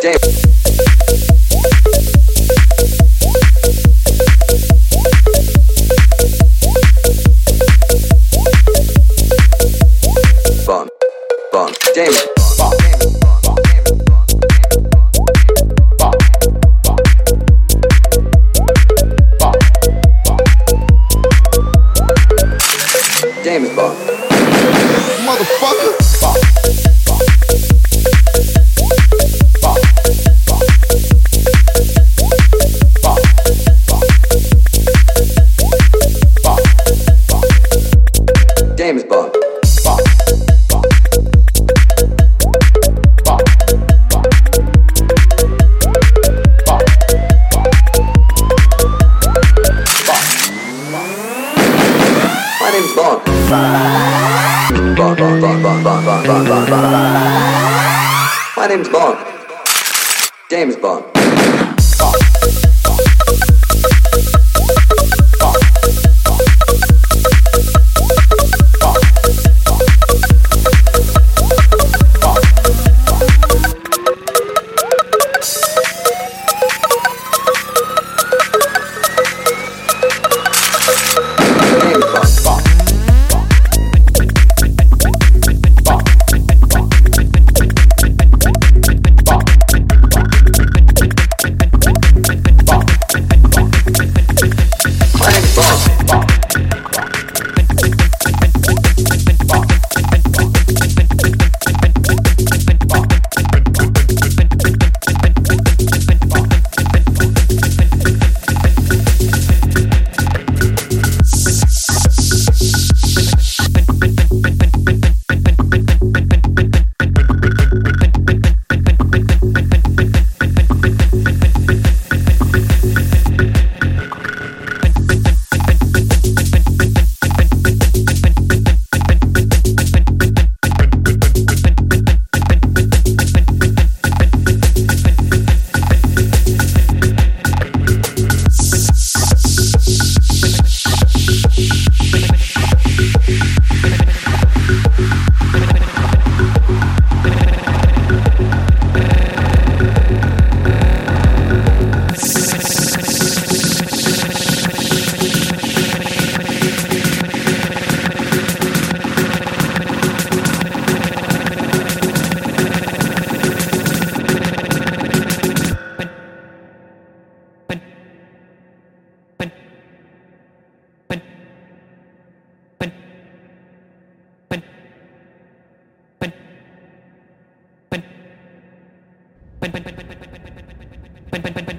Damn. Bond. when when when when when when when when when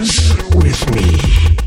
with me.